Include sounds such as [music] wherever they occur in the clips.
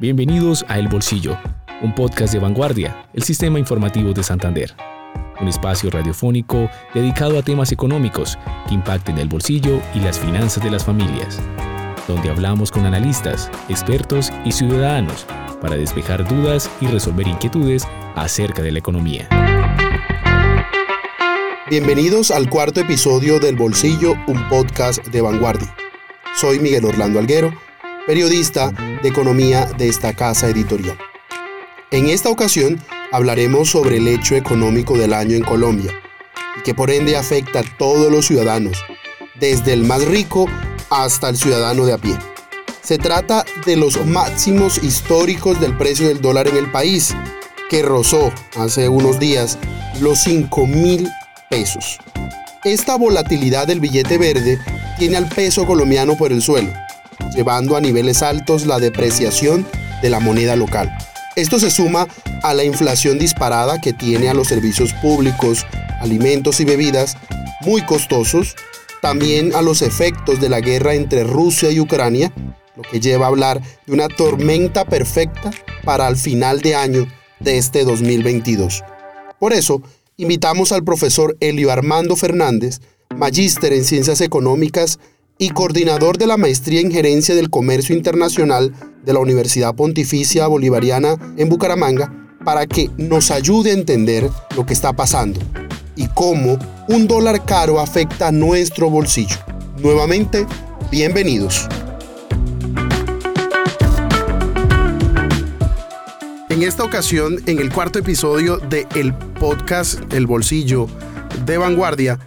Bienvenidos a El Bolsillo, un podcast de vanguardia, el sistema informativo de Santander. Un espacio radiofónico dedicado a temas económicos que impacten el bolsillo y las finanzas de las familias, donde hablamos con analistas, expertos y ciudadanos para despejar dudas y resolver inquietudes acerca de la economía. Bienvenidos al cuarto episodio del Bolsillo, un podcast de vanguardia. Soy Miguel Orlando Alguero periodista de economía de esta casa editorial. En esta ocasión hablaremos sobre el hecho económico del año en Colombia, que por ende afecta a todos los ciudadanos, desde el más rico hasta el ciudadano de a pie. Se trata de los máximos históricos del precio del dólar en el país, que rozó hace unos días los 5 mil pesos. Esta volatilidad del billete verde tiene al peso colombiano por el suelo llevando a niveles altos la depreciación de la moneda local. Esto se suma a la inflación disparada que tiene a los servicios públicos, alimentos y bebidas muy costosos, también a los efectos de la guerra entre Rusia y Ucrania, lo que lleva a hablar de una tormenta perfecta para el final de año de este 2022. Por eso, invitamos al profesor Elio Armando Fernández, magíster en Ciencias Económicas y coordinador de la Maestría en Gerencia del Comercio Internacional de la Universidad Pontificia Bolivariana en Bucaramanga, para que nos ayude a entender lo que está pasando y cómo un dólar caro afecta a nuestro bolsillo. Nuevamente, bienvenidos. En esta ocasión, en el cuarto episodio de el podcast El Bolsillo de Vanguardia,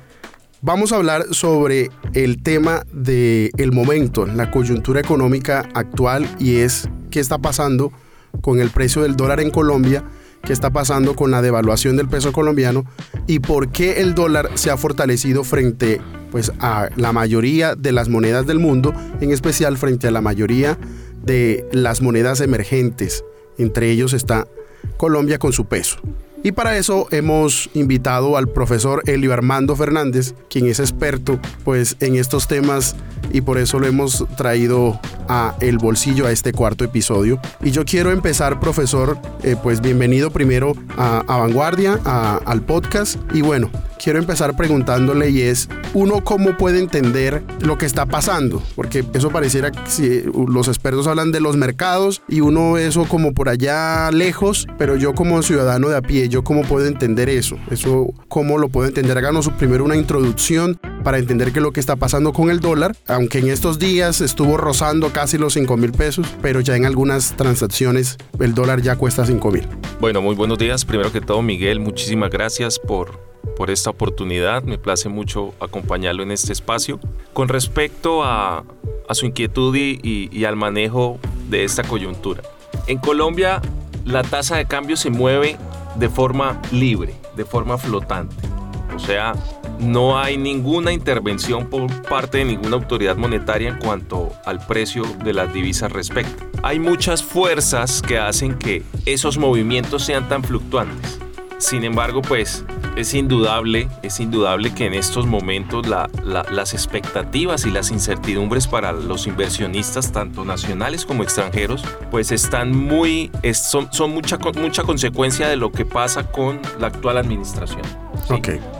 Vamos a hablar sobre el tema del el momento, la coyuntura económica actual y es qué está pasando con el precio del dólar en Colombia, qué está pasando con la devaluación del peso colombiano y por qué el dólar se ha fortalecido frente pues, a la mayoría de las monedas del mundo, en especial frente a la mayoría de las monedas emergentes. Entre ellos está Colombia con su peso. Y para eso hemos invitado al profesor Elio Armando Fernández, quien es experto pues en estos temas y por eso lo hemos traído a el bolsillo a este cuarto episodio. Y yo quiero empezar, profesor, eh, pues bienvenido primero a, Vanguardia, al podcast. Y bueno, quiero empezar preguntándole y es, uno cómo puede entender lo que está pasando, porque eso pareciera que si los expertos hablan de los mercados y uno eso como por allá lejos, pero yo como ciudadano de a pie, yo cómo puedo entender eso, eso cómo lo puedo entender. Háganos primero una introducción para entender qué es lo que está pasando con el dólar, aunque en estos días estuvo rozando casi los 5 mil pesos, pero ya en algunas transacciones el dólar ya cuesta 5 mil. Bueno, muy buenos días. Primero que todo, Miguel, muchísimas gracias por, por esta oportunidad. Me place mucho acompañarlo en este espacio. Con respecto a, su inquietud y, y al manejo de esta coyuntura. En Colombia, la tasa de cambio se mueve de forma libre, de forma flotante. O sea, no hay ninguna intervención por parte de ninguna autoridad monetaria en cuanto al precio de las divisas respecto. Hay muchas fuerzas que hacen que esos movimientos sean tan fluctuantes. Sin embargo, pues es indudable, es indudable que en estos momentos las expectativas y las incertidumbres para los inversionistas, tanto nacionales como extranjeros, pues están muy, son, son mucha, mucha consecuencia de lo que pasa con la actual administración.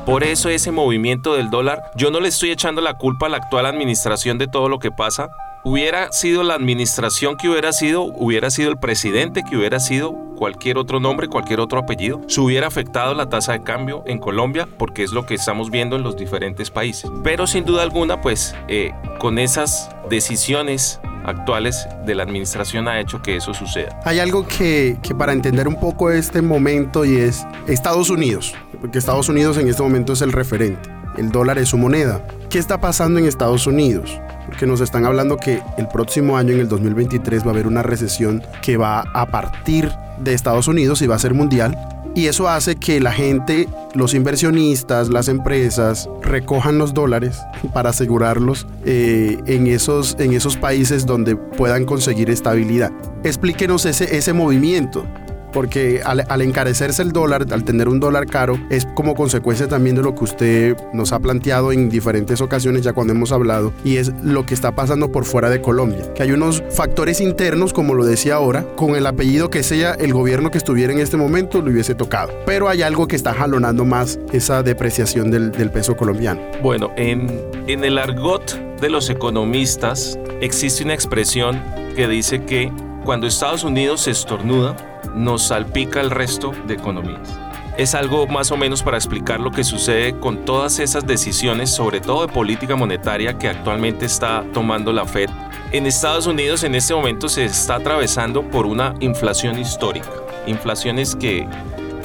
Por eso ese movimiento del dólar, yo no le estoy echando la culpa a la actual administración de todo lo que pasa. Hubiera sido la administración que hubiera sido, hubiera sido el presidente que hubiera sido cualquier otro nombre, cualquier otro apellido, se hubiera afectado la tasa de cambio en Colombia porque es lo que estamos viendo en los diferentes países. Pero sin duda alguna, pues eh, con esas decisiones actuales de la administración ha hecho que eso suceda. Hay algo que, que, para entender un poco este momento y es Estados Unidos, porque Estados Unidos en este momento es el referente, el dólar es su moneda. ¿Qué está pasando en Estados Unidos? Porque nos están hablando que el próximo año, en el 2023, va a haber una recesión que va a partir de Estados Unidos y va a ser mundial y eso hace que la gente, los inversionistas, las empresas, recojan los dólares para asegurarlos eh, en, esos, en esos países donde puedan conseguir estabilidad. Explíquenos ese, ese movimiento. Porque al, encarecerse el dólar, al tener un dólar caro, es como consecuencia también de lo que usted nos ha planteado en diferentes ocasiones ya cuando hemos hablado, y es lo que está pasando por fuera de Colombia, que hay unos factores internos, como lo decía ahora, con el apellido que sea el gobierno que estuviera en este momento lo hubiese tocado, pero hay algo que está jalonando más esa depreciación del, del peso colombiano. Bueno, en, en el argot de los economistas existe una expresión que dice que cuando Estados Unidos se estornuda, nos salpica el resto de economías. Es algo más o menos para explicar lo que sucede con todas esas decisiones, sobre todo de política monetaria que actualmente está tomando la Fed. En Estados Unidos en este momento se está atravesando por una inflación histórica, inflaciones que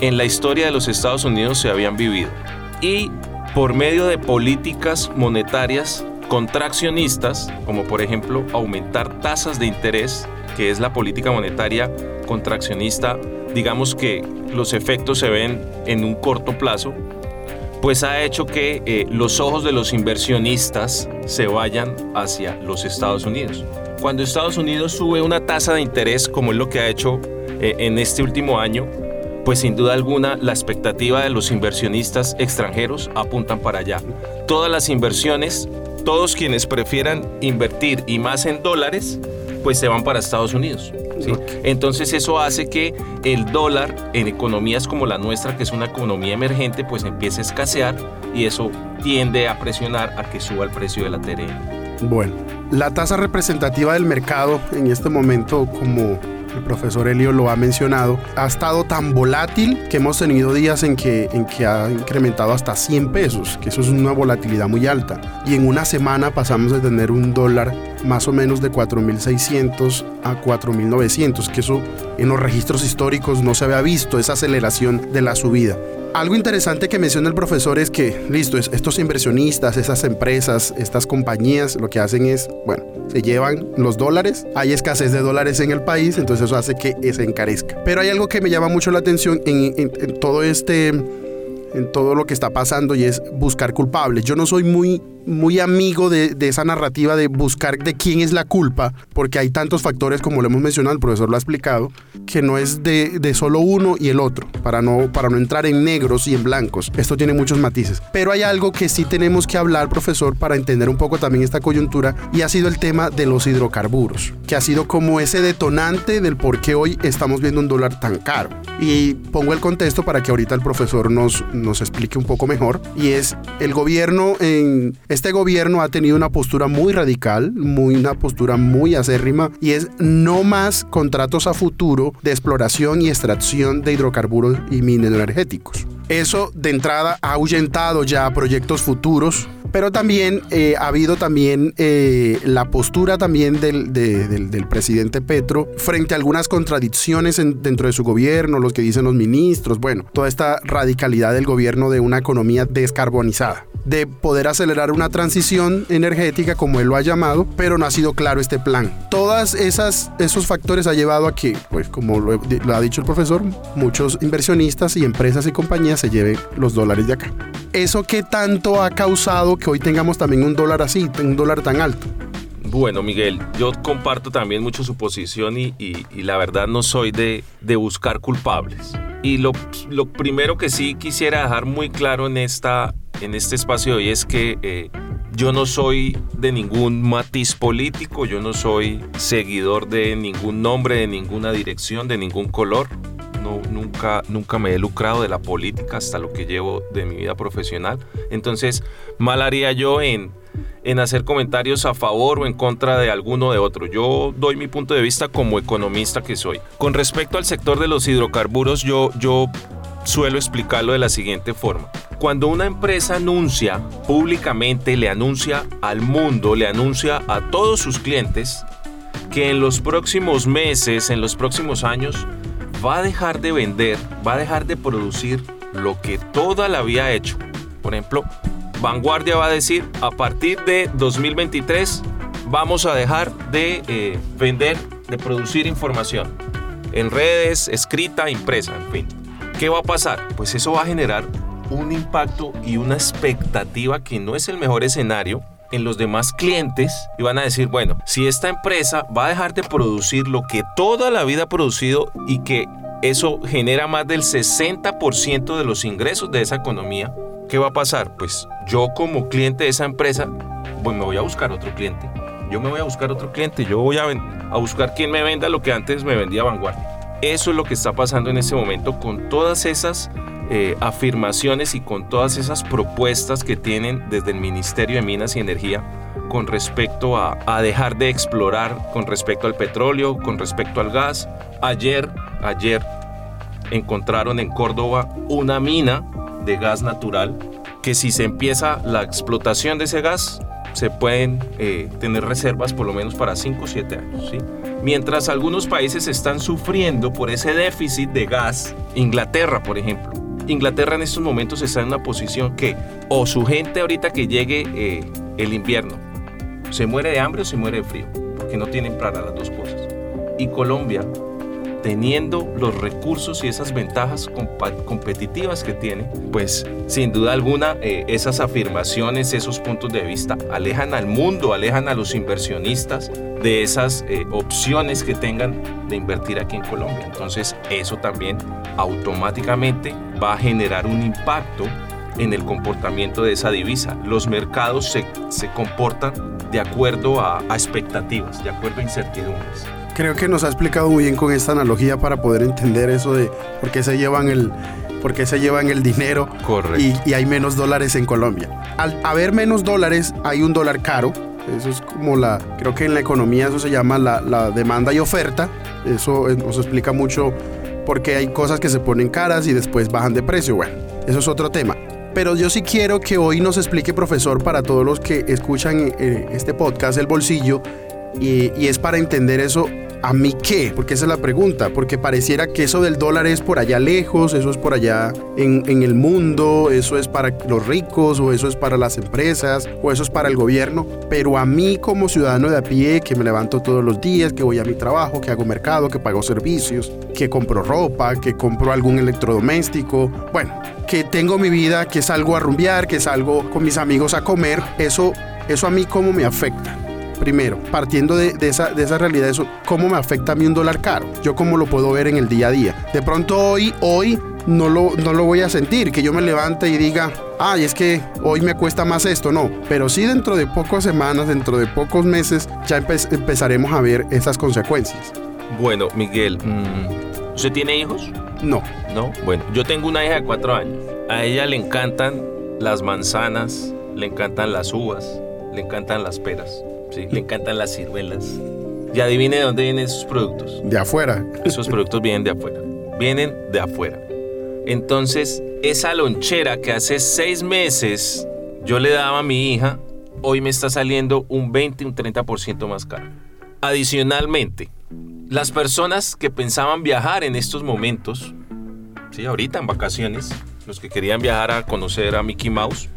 en la historia de los Estados Unidos se habían vivido. Y por medio de políticas monetarias contraccionistas, como por ejemplo aumentar tasas de interés, que es la política monetaria contraccionista, digamos que los efectos se ven en un corto plazo, pues ha hecho que eh, los ojos de los inversionistas se vayan hacia los Estados Unidos. Cuando Estados Unidos sube una tasa de interés, como es lo que ha hecho eh, en este último año, pues sin duda alguna la expectativa de los inversionistas extranjeros apuntan para allá. Todas las inversiones, todos quienes prefieran invertir y más en dólares, pues se van para Estados Unidos. Entonces eso hace que el dólar en economías como la nuestra, que es una economía emergente, pues empiece a escasear y eso tiende a presionar a que suba el precio de la TRM. Bueno, la tasa representativa del mercado en este momento como el profesor Elio lo ha mencionado, ha estado tan volátil que hemos tenido días en que, en que ha incrementado hasta 100 pesos, que eso es una volatilidad muy alta. Y en una semana pasamos de tener un dólar más o menos de 4.600 a 4.900, que eso en los registros históricos no se había visto, esa aceleración de la subida. Algo interesante que menciona el profesor es que, listo, estos inversionistas, esas empresas, estas compañías, lo que hacen es, bueno, se llevan los dólares, hay escasez de dólares en el país, entonces eso hace que se encarezca. Pero hay algo que me llama mucho la atención en, todo este, en todo lo que está pasando y es buscar culpables. Yo no soy muy muy amigo de, esa narrativa de buscar de quién es la culpa, porque hay tantos factores, como lo hemos mencionado, el profesor lo ha explicado, que no es de, de, solo uno y el otro, para no, para no entrar en negros y en blancos. Esto tiene muchos matices. Pero hay algo que sí tenemos que hablar, profesor, para entender un poco también esta coyuntura, y ha sido el tema de los hidrocarburos, que ha sido como ese detonante del por qué hoy estamos viendo un dólar tan caro. Y pongo el contexto para que ahorita el profesor nos, nos explique un poco mejor, y es el gobierno en este gobierno ha tenido una postura muy radical, muy, una postura muy acérrima, y es no más contratos a futuro de exploración y extracción de hidrocarburos y mineros energéticos. Eso de entrada ha ahuyentado ya proyectos futuros pero también eh, ha habido también eh, la postura también del, del, presidente Petro frente a algunas contradicciones dentro de su gobierno, los que dicen los ministros, bueno, toda esta radicalidad del gobierno de una economía descarbonizada de poder acelerar una transición energética, como él lo ha llamado, pero no ha sido claro este plan. Todas esas esos factores ha llevado a que, pues como lo, ha dicho el profesor, muchos inversionistas y empresas y compañías se lleven los dólares de acá. ¿Eso qué tanto ha causado que hoy tengamos también un dólar así, un dólar tan alto? Bueno, Miguel, yo comparto también mucho su posición y, la verdad no soy de, buscar culpables. Y lo, lo, primero que sí quisiera dejar muy claro en esta en este espacio de hoy es que eh, yo no soy de ningún matiz político, yo no soy seguidor de ningún nombre, de ninguna dirección, de ningún color. No, nunca, nunca me he lucrado de la política hasta lo que llevo de mi vida profesional. Entonces, mal haría yo en, en hacer comentarios a favor o en contra de alguno de otro. Yo doy mi punto de vista como economista que soy. Con respecto al sector de los hidrocarburos, yo, yo suelo explicarlo de la siguiente forma. Cuando una empresa anuncia públicamente, le anuncia al mundo, le anuncia a todos sus clientes que en los próximos meses, en los próximos años, va a dejar de vender, va a dejar de producir lo que toda la había hecho. Por ejemplo, Vanguardia va a decir, a partir de 2023 vamos a dejar de eh, vender, de producir información en redes, escrita, impresa, en fin. ¿Qué va a pasar? Pues eso va a generar un impacto y una expectativa que no es el mejor escenario en los demás clientes y van a decir, bueno, si esta empresa va a dejar de producir lo que toda la vida ha producido y que eso genera más del 60% de los ingresos de esa economía. ¿Qué va a pasar? Pues yo como cliente de esa empresa, pues me voy a buscar otro cliente. Yo me voy a buscar otro cliente, yo voy a, a buscar quien me venda lo que antes me vendía Vanguardia. Eso es lo que está pasando en este momento con todas esas eh, afirmaciones y con todas esas propuestas que tienen desde el Ministerio de Minas y Energía con respecto a, a, dejar de explorar con respecto al petróleo, con respecto al gas. Ayer, ayer encontraron en Córdoba una mina de gas natural que si se empieza la explotación de ese gas, se pueden eh, tener reservas por lo menos para 5 o 7 años. ¿sí? Mientras algunos países están sufriendo por ese déficit de gas, Inglaterra, por ejemplo, Inglaterra en estos momentos está en una posición que o su gente ahorita que llegue eh, el invierno se muere de hambre o se muere de frío, porque no tienen para las dos cosas. Y Colombia, teniendo los recursos y esas ventajas competitivas que tiene, pues sin duda alguna eh, esas afirmaciones, esos puntos de vista alejan al mundo, alejan a los inversionistas de esas eh, opciones que tengan de invertir aquí en Colombia. Entonces eso también automáticamente va a generar un impacto en el comportamiento de esa divisa. Los mercados se, comportan de acuerdo a, a expectativas, de acuerdo a incertidumbres. Creo que nos ha explicado muy bien con esta analogía para poder entender eso de por qué se llevan el, por qué se llevan el dinero y, y, hay menos dólares en Colombia. Al haber menos dólares hay un dólar caro. Eso es como la, creo que en la economía eso se llama la, la demanda y oferta. Eso nos explica mucho por qué hay cosas que se ponen caras y después bajan de precio. Bueno, eso es otro tema. Pero yo sí quiero que hoy nos explique, profesor, para todos los que escuchan eh, este podcast, El Bolsillo, y, y es para entender eso ¿A mí qué? Porque esa es la pregunta, porque pareciera que eso del dólar es por allá lejos, eso es por allá en, el mundo, eso es para los ricos, o eso es para las empresas, o eso es para el gobierno, pero a mí como ciudadano de a pie, que me levanto todos los días, que voy a mi trabajo, que hago mercado, que pago servicios, que compro ropa, que compro algún electrodoméstico, bueno, que tengo mi vida, que salgo a rumbear, que salgo con mis amigos a comer, eso, eso a mí cómo me afecta primero, partiendo de, de, esa, de esa realidad, eso, ¿cómo me afecta a mí un dólar caro? Yo cómo lo puedo ver en el día a día. De pronto hoy, hoy no lo, no lo voy a sentir, que yo me levante y diga, ay, es que hoy me cuesta más esto, no. Pero sí dentro de pocas semanas, dentro de pocos meses, ya empe empezaremos a ver esas consecuencias. Bueno, Miguel, mmm, ¿usted tiene hijos? No. No, bueno, yo tengo una hija de cuatro años. A ella le encantan las manzanas, le encantan las uvas, le encantan las peras. Sí, le encantan las ciruelas. Y adivine de dónde vienen esos productos. De afuera. Esos productos vienen de afuera. Vienen de afuera. Entonces, esa lonchera que hace seis meses yo le daba a mi hija, hoy me está saliendo un 20, un 30% más caro. Adicionalmente, las personas que pensaban viajar en estos momentos, sí, ahorita en vacaciones, los que querían viajar a conocer a Mickey Mouse,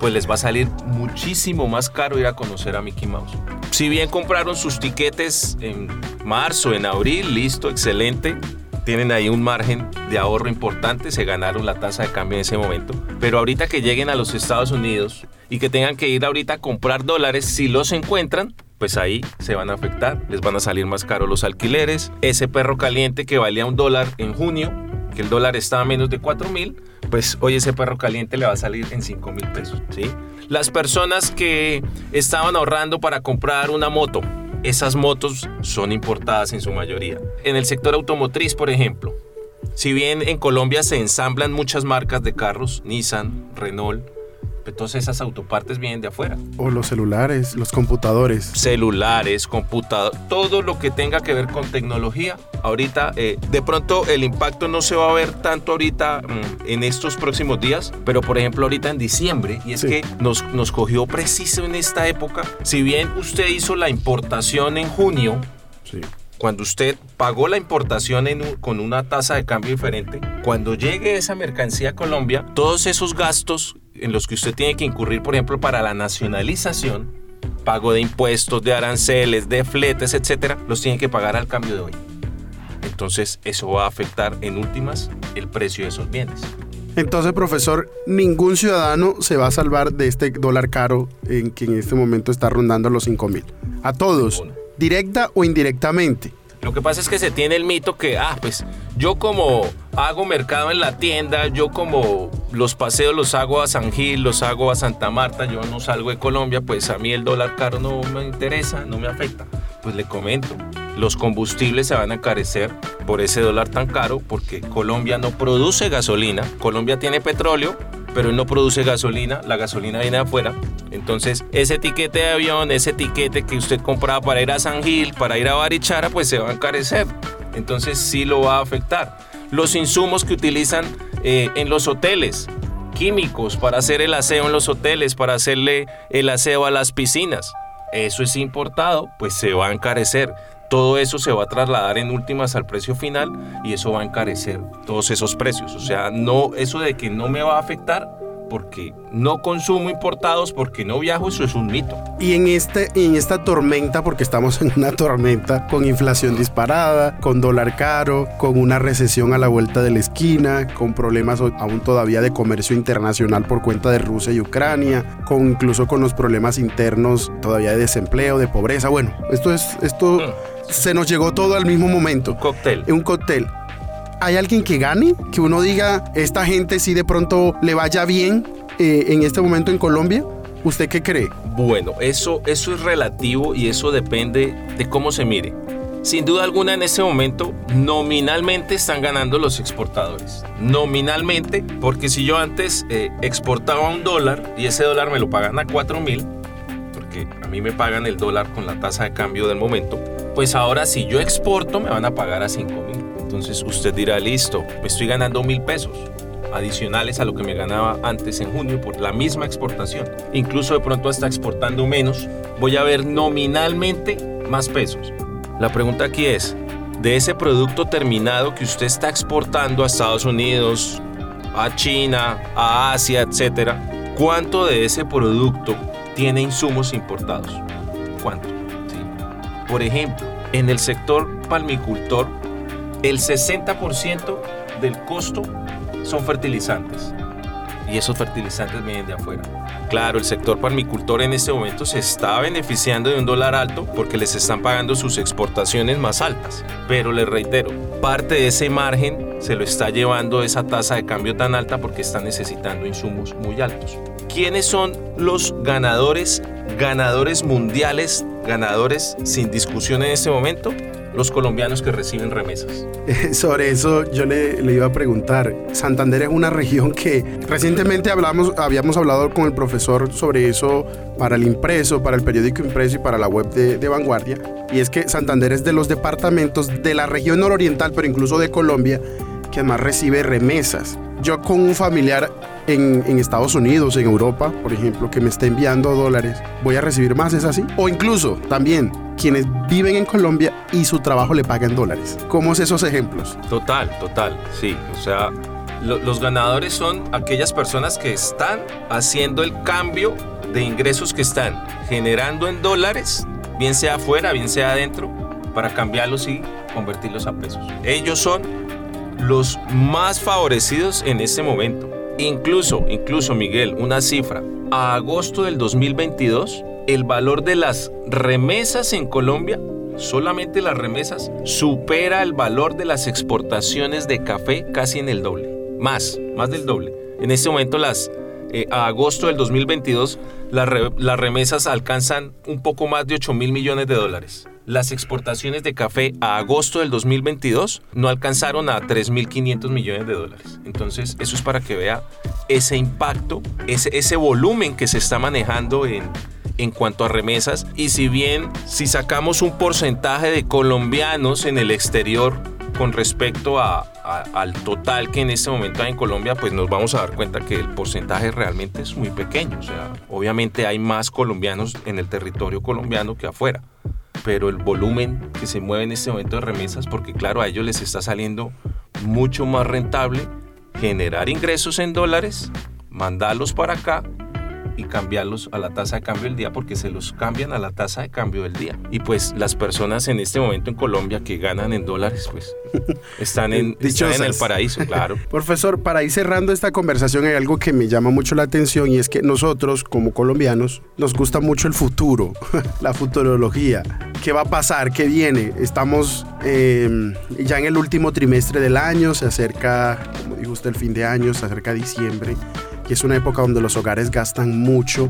pues les va a salir muchísimo más caro ir a conocer a Mickey Mouse. Si bien compraron sus tiquetes en marzo, en abril, listo, excelente. Tienen ahí un margen de ahorro importante, se ganaron la tasa de cambio en ese momento. Pero ahorita que lleguen a los Estados Unidos y que tengan que ir ahorita a comprar dólares, si los encuentran, pues ahí se van a afectar, les van a salir más caros los alquileres. Ese perro caliente que valía un dólar en junio, que el dólar estaba a menos de 4 mil, pues hoy ese perro caliente le va a salir en 5 mil pesos, ¿sí? Las personas que estaban ahorrando para comprar una moto, esas motos son importadas en su mayoría. En el sector automotriz, por ejemplo, si bien en Colombia se ensamblan muchas marcas de carros, Nissan, Renault, entonces esas autopartes vienen de afuera. O los celulares, los computadores. Celulares, computadores, todo lo que tenga que ver con tecnología. Ahorita, eh, de pronto el impacto no se va a ver tanto ahorita mm, en estos próximos días, pero por ejemplo ahorita en diciembre, y es sí. que nos, nos cogió preciso en esta época. Si bien usted hizo la importación en junio, sí cuando usted pagó la importación en, con una tasa de cambio diferente, cuando llegue esa mercancía a Colombia, todos esos gastos en los que usted tiene que incurrir, por ejemplo, para la nacionalización, pago de impuestos, de aranceles, de fletes, etcétera, los tiene que pagar al cambio de hoy. Entonces, eso va a afectar en últimas el precio de esos bienes. Entonces, profesor, ningún ciudadano se va a salvar de este dólar caro en que en este momento está rondando los 5 mil. A todos. Directa o indirectamente. Lo que pasa es que se tiene el mito que, ah, pues yo como hago mercado en la tienda, yo como los paseos los hago a San Gil, los hago a Santa Marta, yo no salgo de Colombia, pues a mí el dólar caro no me interesa, no me afecta. Pues le comento, los combustibles se van a encarecer por ese dólar tan caro porque Colombia no produce gasolina, Colombia tiene petróleo, pero no produce gasolina, la gasolina viene de afuera. Entonces, ese tiquete de avión, ese tiquete que usted compraba para ir a San Gil, para ir a Barichara, pues se va a encarecer. Entonces, sí lo va a afectar. Los insumos que utilizan eh, en los hoteles, químicos para hacer el aseo en los hoteles, para hacerle el aseo a las piscinas, eso es importado, pues se va a encarecer todo eso se va a trasladar en últimas al precio final y eso va a encarecer todos esos precios. O sea, no, eso de que no me va a afectar porque no consumo importados, porque no viajo, eso es un mito. Y en, este, en esta tormenta, porque estamos en una tormenta con inflación disparada, con dólar caro, con una recesión a la vuelta de la esquina, con problemas aún todavía de comercio internacional por cuenta de Rusia y Ucrania, con incluso con los problemas internos todavía de desempleo, de pobreza. Bueno, esto es esto mm se nos llegó todo al mismo momento. Un cóctel. Un cóctel. ¿Hay alguien que gane? Que uno diga, esta gente sí de pronto le vaya bien eh, en este momento en Colombia. ¿Usted qué cree? Bueno, eso, eso es relativo y eso depende de cómo se mire. Sin duda alguna en este momento nominalmente están ganando los exportadores. Nominalmente, porque si yo antes eh, exportaba un dólar y ese dólar me lo pagan a 4 mil, porque a mí me pagan el dólar con la tasa de cambio del momento, pues ahora si yo exporto me van a pagar a 5 mil. Entonces usted dirá, listo, me estoy ganando mil pesos adicionales a lo que me ganaba antes en junio por la misma exportación. Incluso de pronto hasta exportando menos, voy a ver nominalmente más pesos. La pregunta aquí es, de ese producto terminado que usted está exportando a Estados Unidos, a China, a Asia, etcétera, ¿cuánto de ese producto tiene insumos importados? ¿Cuánto? Por ejemplo, en el sector palmicultor, el 60% del costo son fertilizantes. Y esos fertilizantes vienen de afuera. Claro, el sector palmicultor en este momento se está beneficiando de un dólar alto porque les están pagando sus exportaciones más altas. Pero les reitero, parte de ese margen se lo está llevando esa tasa de cambio tan alta porque está necesitando insumos muy altos. ¿Quiénes son los ganadores, ganadores mundiales ganadores sin discusión en este momento, los colombianos que reciben remesas. [laughs] Sobre eso yo le, iba a preguntar. Santander es una región que recientemente hablamos, habíamos hablado con el profesor sobre eso para el impreso, para el periódico impreso y para la web de, de Vanguardia. Y es que Santander es de los departamentos de la región nororiental, pero incluso de Colombia, que además recibe remesas. Yo con un familiar en, Estados Unidos, en Europa, por ejemplo, que me esté enviando dólares, voy a recibir más, ¿es así? O incluso también quienes viven en Colombia y su trabajo le pagan dólares. ¿Cómo es esos ejemplos? Total, total, sí. O sea, los ganadores son aquellas personas que están haciendo el cambio de ingresos que están generando en dólares, bien sea afuera, bien sea adentro, para cambiarlos y convertirlos a pesos. Ellos son los más favorecidos en este momento. Incluso, incluso Miguel, una cifra. A agosto del 2022, el valor de las remesas en Colombia, solamente las remesas, supera el valor de las exportaciones de café casi en el doble. Más, más del doble. En este momento las eh, a agosto del 2022 las remesas alcanzan un poco más de 8 mil millones de dólares las exportaciones de café a agosto del 2022 no alcanzaron a 3.500 millones de dólares. Entonces, eso es para que vea ese impacto, ese, ese volumen que se está manejando en, en cuanto a remesas. Y si bien, si sacamos un porcentaje de colombianos en el exterior con respecto a, al total que en este momento hay en Colombia, pues nos vamos a dar cuenta que el porcentaje realmente es muy pequeño. O sea, obviamente hay más colombianos en el territorio colombiano que afuera pero el volumen que se mueve en este momento de remesas, porque claro, a ellos les está saliendo mucho más rentable generar ingresos en dólares, mandarlos para acá y cambiarlos a la tasa de cambio del día porque se los cambian a la tasa de cambio del día. Y pues las personas en este momento en Colombia que ganan en dólares, pues [laughs] están en, están en el paraíso, claro. [laughs] Profesor, para ir cerrando esta conversación hay algo que me llama mucho la atención y es que nosotros como colombianos nos gusta mucho el futuro, [laughs] la futurología. ¿Qué va a pasar? ¿Qué viene? Estamos em, ya en el último trimestre del año, se acerca, como dijo usted, el fin de año, se acerca diciembre, es una época donde los hogares gastan mucho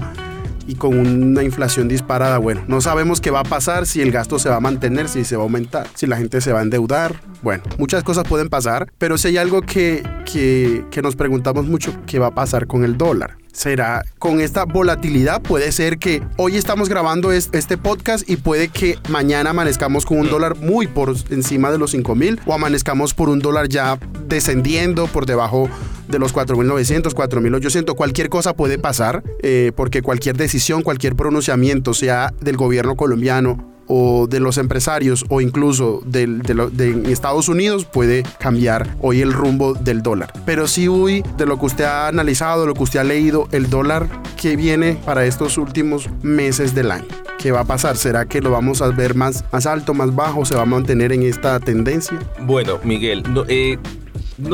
y con una inflación disparada, bueno, no sabemos qué va a pasar, si el gasto se va a mantener, si se va a aumentar, si la gente se va a endeudar. Bueno, muchas cosas pueden pasar, pero si hay algo que, que nos preguntamos mucho, ¿qué va a pasar con el dólar? Será con esta volatilidad. Puede ser que hoy estamos grabando este podcast y puede que mañana amanezcamos con un dólar muy por encima de los 5 mil o amanezcamos por un dólar ya descendiendo por debajo de los 4.900, 4.800. Cualquier cosa puede pasar eh, porque cualquier decisión, cualquier pronunciamiento, sea del gobierno colombiano o de los empresarios o incluso de, de, Estados Unidos puede cambiar hoy el rumbo del dólar. Pero sí, hoy, de lo que usted ha analizado, lo que usted ha leído, el dólar que viene para estos últimos meses del año. ¿Qué va a pasar? ¿Será que lo vamos a ver más, más alto, más bajo? ¿Se va a mantener en esta tendencia? Bueno, Miguel, no, eh,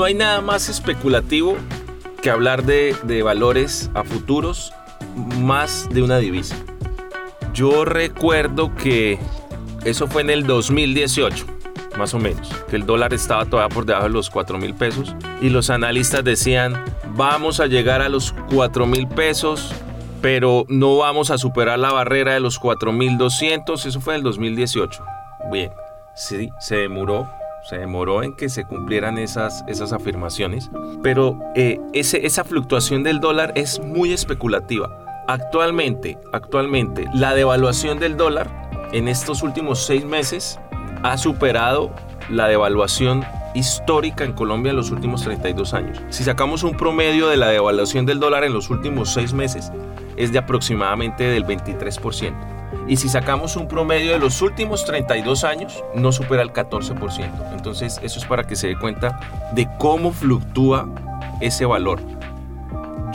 hay nada más especulativo que hablar de valores a futuros más de una divisa. Yo recuerdo que eso fue en el 2018, más o menos, que el dólar estaba todavía por debajo de los 4 mil pesos y los analistas decían, vamos a llegar a los 4 mil pesos, pero no vamos a superar la barrera de los 4 mil 200, eso fue en el 2018. Bien, sí, se demoró, se demoró en que se cumplieran esas, esas afirmaciones, pero eh, esa fluctuación del dólar es muy especulativa Actualmente, actualmente, la devaluación del dólar en estos últimos seis meses ha superado la devaluación histórica en Colombia en los últimos 32 años. Si sacamos un promedio de la devaluación del dólar en los últimos seis meses, es de aproximadamente del 23%. Y si sacamos un promedio de los últimos 32 años, no supera el 14%. Entonces, eso es para que se dé cuenta de cómo fluctúa ese valor.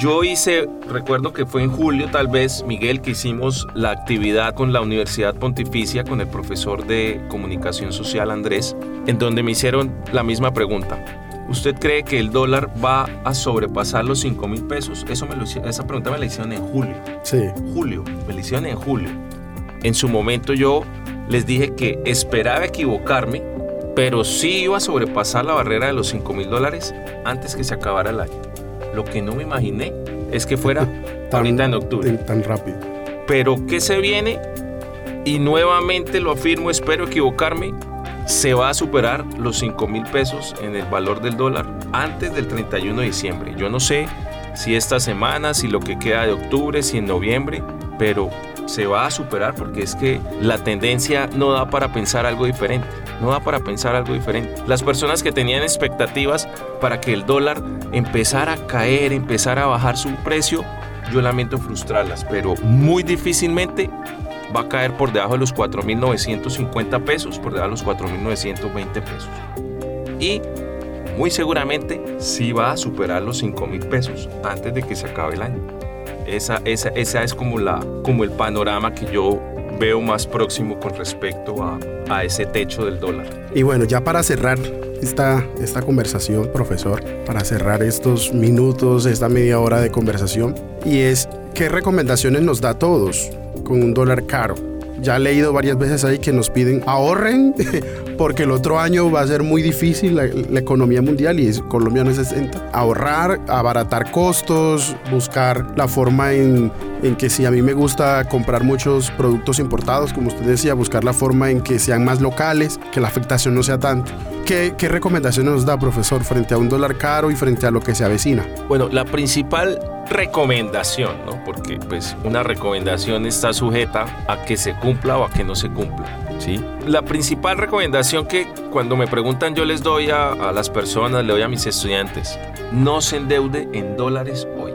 Yo hice, recuerdo que fue en julio tal vez, Miguel, que hicimos la actividad con la Universidad Pontificia, con el profesor de comunicación social Andrés, en donde me hicieron la misma pregunta. ¿Usted cree que el dólar va a sobrepasar los 5 mil pesos? Eso me lo, esa pregunta me la hicieron en julio. Sí. Julio, me la hicieron en julio. En su momento yo les dije que esperaba equivocarme, pero sí iba a sobrepasar la barrera de los 5 mil dólares antes que se acabara el año. Lo que no me imaginé es que fuera [laughs] tan, ahorita en octubre. Tan rápido. Pero ¿qué se viene? Y nuevamente lo afirmo, espero equivocarme, se va a superar los 5 mil pesos en el valor del dólar antes del 31 de diciembre. Yo no sé si esta semana, si lo que queda de octubre, si en noviembre, pero se va a superar porque es que la tendencia no da para pensar algo diferente. No da para pensar algo diferente. Las personas que tenían expectativas para que el dólar empezara a caer, empezara a bajar su precio, yo lamento frustrarlas, pero muy difícilmente va a caer por debajo de los 4.950 pesos, por debajo de los 4.920 pesos. Y muy seguramente sí va a superar los 5.000 pesos antes de que se acabe el año. Esa, esa, esa es como, la, como el panorama que yo veo más próximo con respecto a, ese techo del dólar. Y bueno, ya para cerrar esta, esta conversación, profesor, para cerrar estos minutos, esta media hora de conversación, y es, ¿qué recomendaciones nos da a todos con un dólar caro? Ya he leído varias veces ahí que nos piden ahorren [laughs] porque el otro año va a ser muy difícil la, economía mundial y Colombia necesita ahorrar, abaratar costos, buscar la forma en, en que si a mí me gusta comprar muchos productos importados, como usted decía, buscar la forma en que sean más locales, que la afectación no sea tanto. ¿Qué, ¿Qué, recomendaciones nos da, profesor, frente a un dólar caro y frente a lo que se avecina? Bueno, la principal recomendación, ¿no? Porque pues una recomendación está sujeta a que se cumpla o a que no se cumpla, ¿sí? La principal recomendación que cuando me preguntan yo les doy a, las personas, le doy a mis estudiantes, no se endeude en dólares hoy.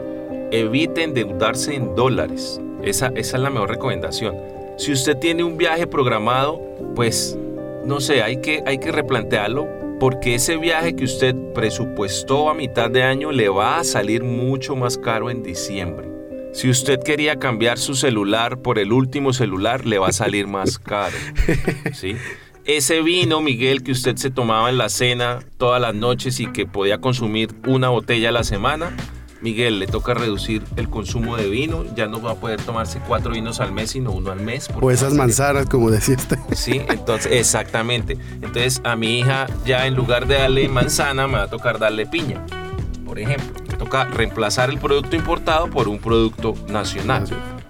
Evite endeudarse en dólares. Esa, esa es la mejor recomendación. Si usted tiene un viaje programado, pues no sé, hay que, hay que replantearlo porque ese viaje que usted presupuestó a mitad de año le va a salir mucho más caro en diciembre. Si usted quería cambiar su celular por el último celular, le va a salir más [laughs] caro. ¿sí? Ese vino, Miguel, que usted se tomaba en la cena todas las noches y que podía consumir una botella a la semana, Miguel, le toca reducir el consumo de vino, ya no va a poder tomarse cuatro vinos al mes, sino uno al mes. O esas manzanas, como decía usted. Sí, entonces, exactamente. Entonces, a mi hija ya en lugar de darle manzana, me va a tocar darle piña, por ejemplo toca reemplazar el producto importado por un producto nacional.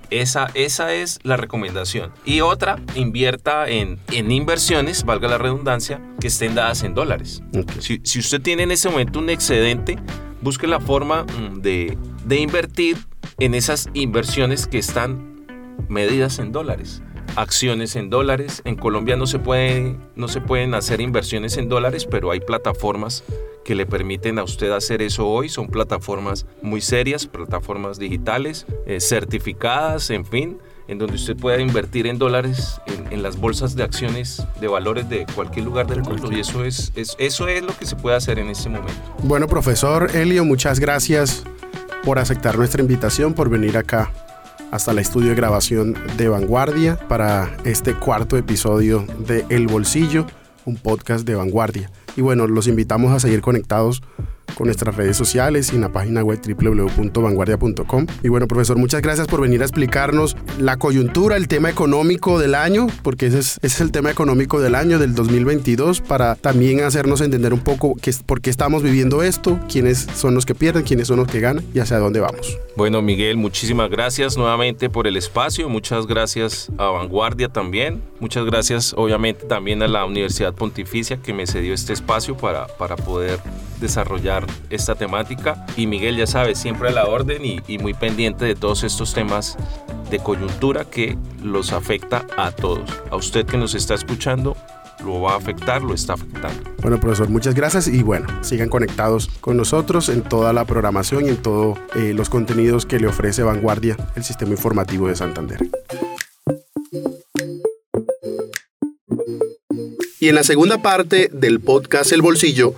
Esa, esa es la recomendación. Y otra, invierta en, en inversiones, valga la redundancia, que estén dadas en dólares. Si, si, usted tiene en ese momento un excedente, busque la forma mm, de, de invertir en esas inversiones que están medidas en dólares acciones en dólares. En Colombia no se, puede, no se pueden hacer inversiones en dólares, pero hay plataformas que le permiten a usted hacer eso hoy. Son plataformas muy serias, plataformas digitales, eh, certificadas, en fin, en donde usted pueda invertir en dólares en, las bolsas de acciones de valores de cualquier lugar del mundo. Y eso es, eso es lo que se puede hacer en este momento. Bueno, profesor Elio, muchas gracias por aceptar nuestra invitación, por venir acá hasta el estudio de grabación de Vanguardia para este cuarto episodio de El Bolsillo, un podcast de Vanguardia. Y bueno, los invitamos a seguir conectados con nuestras redes sociales y en la página web www.vanguardia.com. Y bueno, profesor, muchas gracias por venir a explicarnos la coyuntura, el tema económico del año, porque ese es, el tema económico del año del 2022, para también hacernos entender un poco qué, por qué estamos viviendo esto, quiénes son los que pierden, quiénes son los que ganan y hacia dónde vamos. Bueno, Miguel, muchísimas gracias nuevamente por el espacio, muchas gracias a Vanguardia también, muchas gracias obviamente también a la Universidad Pontificia que me cedió este espacio para, para poder desarrollar esta temática. Y Miguel ya sabe, siempre a la orden y, muy pendiente de todos estos temas de coyuntura que los afecta a todos. A usted que nos está escuchando, lo va a afectar, lo está afectando. Bueno, profesor, muchas gracias y bueno, sigan conectados con nosotros en toda la programación y en todos eh, los contenidos que le ofrece Vanguardia, el sistema informativo de Santander. Y en la segunda parte del podcast El Bolsillo,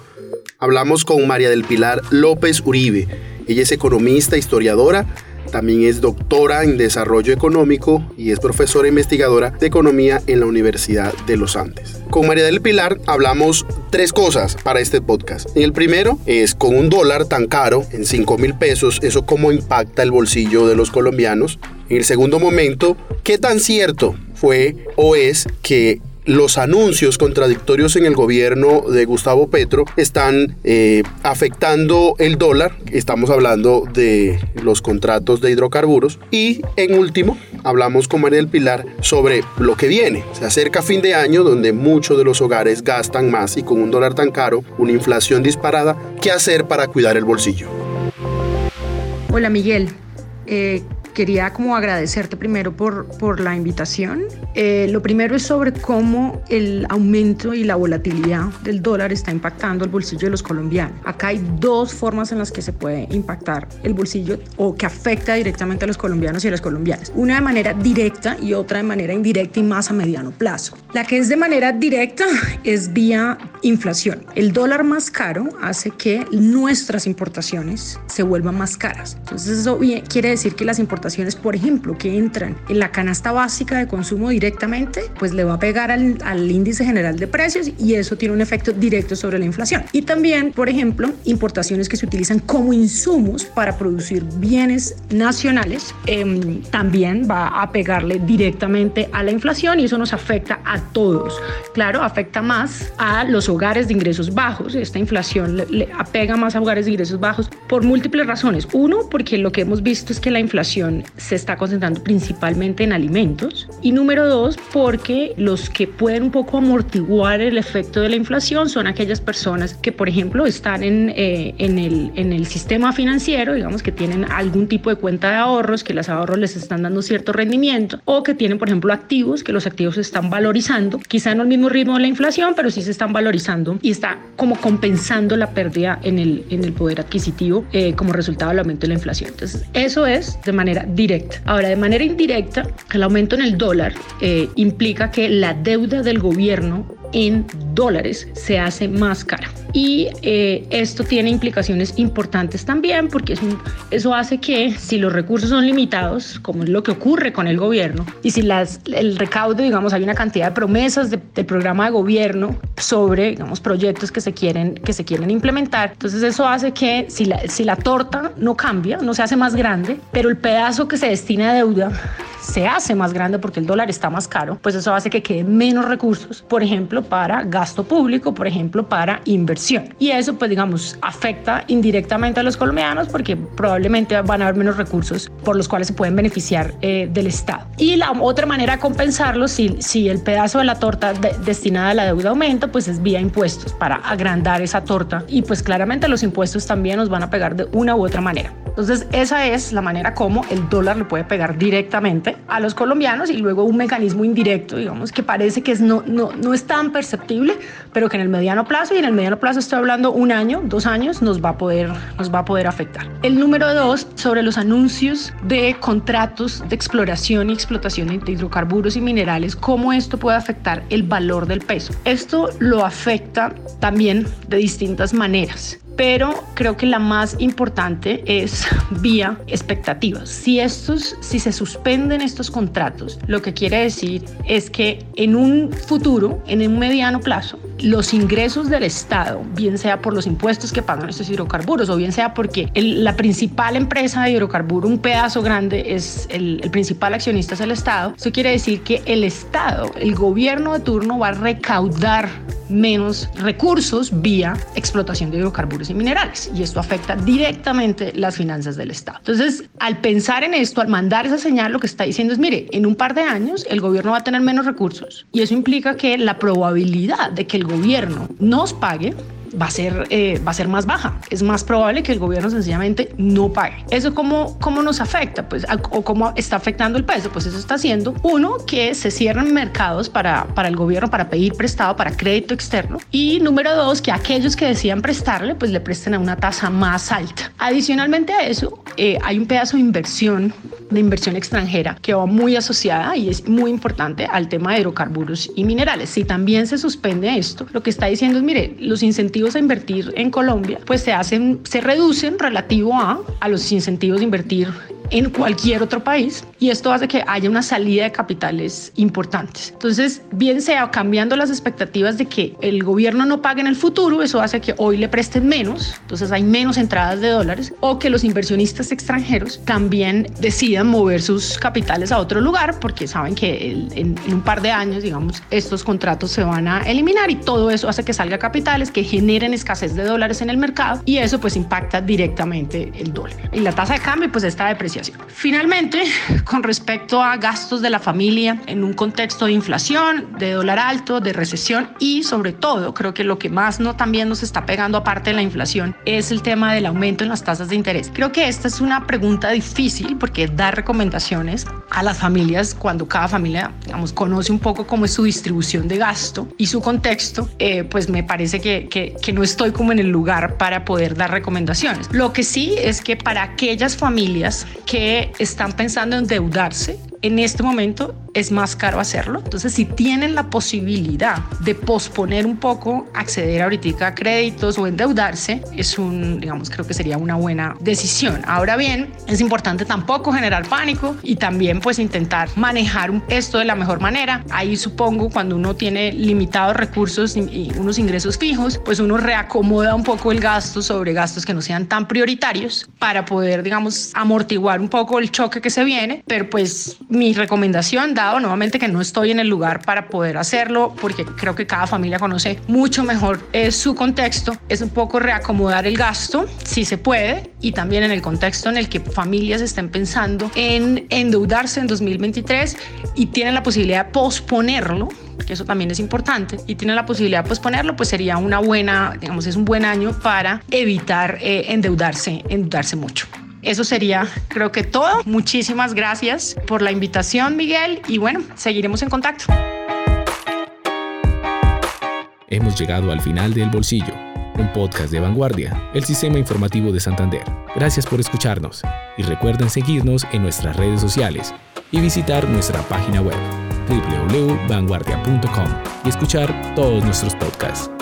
Hablamos con María del Pilar López Uribe. Ella es economista, historiadora, también es doctora en desarrollo económico y es profesora investigadora de economía en la Universidad de los Andes. Con María del Pilar hablamos tres cosas para este podcast. el primero es con un dólar tan caro, en 5 mil pesos, eso cómo impacta el bolsillo de los colombianos. En el segundo momento, qué tan cierto fue o es que los anuncios contradictorios en el gobierno de Gustavo Petro están eh, afectando el dólar. Estamos hablando de los contratos de hidrocarburos. Y en último, hablamos con María del Pilar sobre lo que viene. Se acerca fin de año donde muchos de los hogares gastan más y con un dólar tan caro, una inflación disparada, ¿qué hacer para cuidar el bolsillo? Hola Miguel. Eh, quería como agradecerte primero por, por la invitación. Eh, lo primero es sobre cómo el aumento y la volatilidad del dólar está impactando el bolsillo de los colombianos. Acá hay dos formas en las que se puede impactar el bolsillo o que afecta directamente a los colombianos y a las colombianas. Una de manera directa y otra de manera indirecta y más a mediano plazo. La que es de manera directa [laughs] es vía inflación. El dólar más caro hace que nuestras importaciones se vuelvan más caras. Entonces eso quiere decir que las importaciones por ejemplo, que entran en la canasta básica de consumo directamente, pues le va a pegar al, al índice general de precios y eso tiene un efecto directo sobre la inflación. Y también, por ejemplo, importaciones que se utilizan como insumos para producir bienes nacionales, eh, también va a pegarle directamente a la inflación y eso nos afecta a todos. Claro, afecta más a los hogares de ingresos bajos. Esta inflación le, le apega más a hogares de ingresos bajos por múltiples razones. Uno, porque lo que hemos visto es que la inflación se está concentrando principalmente en alimentos. Y número dos, porque los que pueden un poco amortiguar el efecto de la inflación son aquellas personas que, por ejemplo, están en, eh, en, el, en el sistema financiero, digamos que tienen algún tipo de cuenta de ahorros, que los ahorros les están dando cierto rendimiento, o que tienen, por ejemplo, activos, que los activos se están valorizando, quizá no al mismo ritmo de la inflación, pero sí se están valorizando y está como compensando la pérdida en el, en el poder adquisitivo eh, como resultado del aumento de la inflación. Entonces, eso es de manera directa. Ahora, de manera indirecta, el aumento en el dólar eh, implica que la deuda del gobierno en dólares se hace más cara. Y eh, esto tiene implicaciones importantes también porque eso hace que si los recursos son limitados, como es lo que ocurre con el gobierno, y si las, el recaudo, digamos, hay una cantidad de promesas de, programa de gobierno sobre, digamos, proyectos que se quieren, que se quieren implementar, entonces eso hace que si la, si la torta no cambia, no se hace más grande, pero el pedazo que se destina a deuda se hace más grande porque el dólar está más caro, pues eso hace que queden menos recursos, por ejemplo, para gasto público, por ejemplo, para inversión. Y eso, pues digamos, afecta indirectamente a los colombianos porque probablemente van a haber menos recursos por los cuales se pueden beneficiar eh, del Estado. Y la otra manera de compensarlo, si, si el pedazo de la torta destinada a la deuda aumenta, pues es vía impuestos para agrandar esa torta. Y pues claramente los impuestos también nos van a pegar de una u otra manera. Entonces, esa es la manera como el dólar le puede pegar directamente a los colombianos y luego un mecanismo indirecto, digamos, que parece que es no, no, no es tan perceptible, pero que en el mediano plazo, y en el mediano plazo estoy hablando un año, dos años, nos va a poder, nos va a poder afectar. El número dos, sobre los anuncios de contratos de exploración y explotación de hidrocarburos y minerales, cómo esto puede afectar el valor del peso. Esto lo afecta también de distintas maneras pero creo que la más importante es vía expectativas. Si estos, si se suspenden estos contratos, lo que quiere decir es que en un futuro, en un mediano plazo, los ingresos del Estado, bien sea por los impuestos que pagan estos hidrocarburos o bien sea porque la principal empresa de hidrocarburos, un pedazo grande, es el, el principal accionista es el Estado, eso quiere decir que el Estado, el gobierno de turno va a recaudar menos recursos vía explotación de hidrocarburos y minerales. Y esto afecta directamente las finanzas del Estado. Entonces, al pensar en esto, al mandar esa señal, lo que está diciendo es, mire, en un par de años el gobierno va a tener menos recursos y eso implica que la probabilidad de que el gobierno nos pague va a ser, eh, va a ser más baja. Es más probable que el gobierno sencillamente no pague. ¿Eso cómo, cómo nos afecta? Pues, o cómo está afectando el peso. Pues eso está haciendo, uno, que se cierren mercados para, para el gobierno para pedir prestado, para crédito externo. Y número dos, que aquellos que decían prestarle, pues le presten a una tasa más alta. Adicionalmente a eso, eh, hay un pedazo de inversión de inversión extranjera que va muy asociada y es muy importante al tema de hidrocarburos y minerales. Si también se suspende esto, lo que está diciendo es, mire, los incentivos a invertir en Colombia pues se hacen, se reducen relativo a, a los incentivos de invertir en cualquier otro país y esto hace que haya una salida de capitales importantes. Entonces, bien sea cambiando las expectativas de que el gobierno no pague en el futuro, eso hace que hoy le presten menos, entonces hay menos entradas de dólares, o que los inversionistas extranjeros también decidan mover sus capitales a otro lugar porque saben que en, un par de años, digamos, estos contratos se van a eliminar y todo eso hace que salga capitales que generen escasez de dólares en el mercado y eso pues impacta directamente el dólar. Y la tasa de cambio pues está depreciada Finalmente, con respecto a gastos de la familia en un contexto de inflación, de dólar alto, de recesión y sobre todo, creo que lo que más no también nos está pegando aparte de la inflación es el tema del aumento en las tasas de interés. Creo que esta es una pregunta difícil porque dar recomendaciones a las familias cuando cada familia, digamos, conoce un poco cómo es su distribución de gasto y su contexto, eh, pues me parece que, que, que no estoy como en el lugar para poder dar recomendaciones. Lo que sí es que para aquellas familias que están pensando en endeudarse en este momento es más caro hacerlo. Entonces, si tienen la posibilidad de posponer un poco, acceder ahorita a créditos o endeudarse, es un, digamos, creo que sería una buena decisión. Ahora bien, es importante tampoco generar pánico y también pues intentar manejar esto de la mejor manera. Ahí supongo cuando uno tiene limitados recursos y unos ingresos fijos, pues uno reacomoda un poco el gasto sobre gastos que no sean tan prioritarios para poder, digamos, amortiguar un poco el choque que se viene, pero pues mi recomendación, dado nuevamente que no estoy en el lugar para poder hacerlo, porque creo que cada familia conoce mucho mejor eh, su contexto, es un poco reacomodar el gasto, si se puede, y también en el contexto en el que familias estén pensando en endeudarse en 2023 y tienen la posibilidad de posponerlo que eso también es importante, y tienen la posibilidad de posponerlo, pues sería una buena, digamos, es un buen año para evitar eh, endeudarse, endeudarse mucho. Eso sería, creo que todo. Muchísimas gracias por la invitación, Miguel, y bueno, seguiremos en contacto. Hemos llegado al final del Bolsillo, un podcast de vanguardia, el sistema informativo de Santander. Gracias por escucharnos y recuerden seguirnos en nuestras redes sociales y visitar nuestra página web www.vanguardia.com y escuchar todos nuestros podcasts.